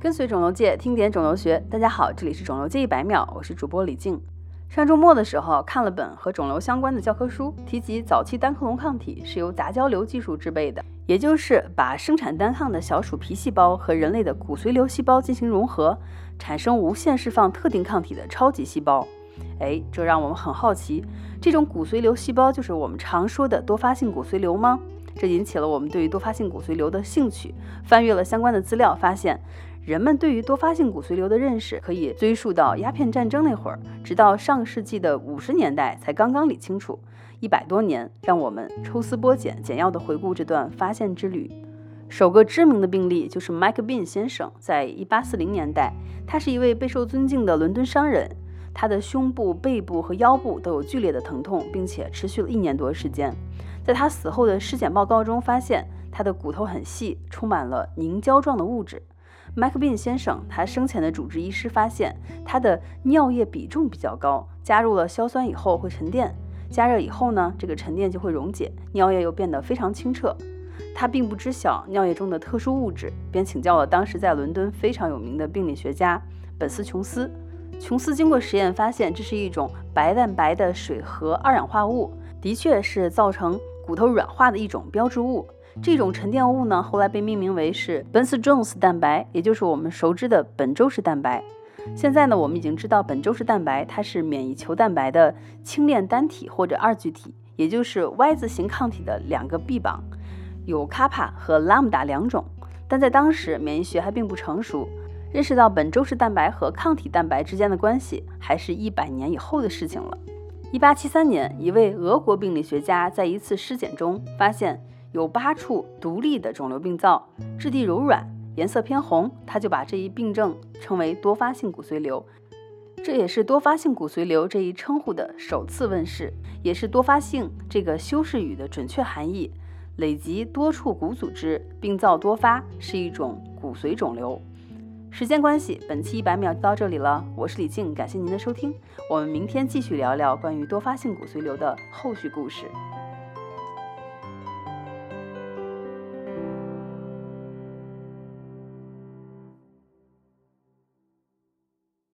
跟随肿瘤界，听点肿瘤学。大家好，这里是肿瘤界一百秒，我是主播李静。上周末的时候看了本和肿瘤相关的教科书，提及早期单克隆抗体是由杂交瘤技术制备的，也就是把生产单抗的小鼠皮细胞和人类的骨髓瘤细胞进行融合，产生无限释放特定抗体的超级细胞。哎，这让我们很好奇，这种骨髓瘤细胞就是我们常说的多发性骨髓瘤吗？这引起了我们对于多发性骨髓瘤的兴趣，翻阅了相关的资料，发现。人们对于多发性骨髓瘤的认识可以追溯到鸦片战争那会儿，直到上世纪的五十年代才刚刚理清楚。一百多年，让我们抽丝剥茧、简要的回顾这段发现之旅。首个知名的病例就是 Mike Bean 先生，在一八四零年代，他是一位备受尊敬的伦敦商人，他的胸部、背部和腰部都有剧烈的疼痛，并且持续了一年多时间。在他死后的尸检报告中，发现他的骨头很细，充满了凝胶状的物质。麦克宾先生，他生前的主治医师发现他的尿液比重比较高，加入了硝酸以后会沉淀，加热以后呢，这个沉淀就会溶解，尿液又变得非常清澈。他并不知晓尿液中的特殊物质，便请教了当时在伦敦非常有名的病理学家本斯琼斯。琼斯经过实验发现，这是一种白蛋白的水合二氧化物，的确是造成骨头软化的一种标志物。这种沉淀物呢，后来被命名为是 Ben's Jones 蛋白，也就是我们熟知的本周氏蛋白。现在呢，我们已经知道本周氏蛋白它是免疫球蛋白的轻链单体或者二聚体，也就是 Y 字形抗体的两个臂膀，有 kappa 和 lambda 两种。但在当时，免疫学还并不成熟，认识到本周氏蛋白和抗体蛋白之间的关系，还是一百年以后的事情了。一八七三年，一位俄国病理学家在一次尸检中发现。有八处独立的肿瘤病灶，质地柔软，颜色偏红，他就把这一病症称为多发性骨髓瘤。这也是多发性骨髓瘤这一称呼的首次问世，也是多发性这个修饰语的准确含义。累积多处骨组织，病灶多发，是一种骨髓肿瘤。时间关系，本期一百秒就到这里了。我是李静，感谢您的收听。我们明天继续聊聊关于多发性骨髓瘤的后续故事。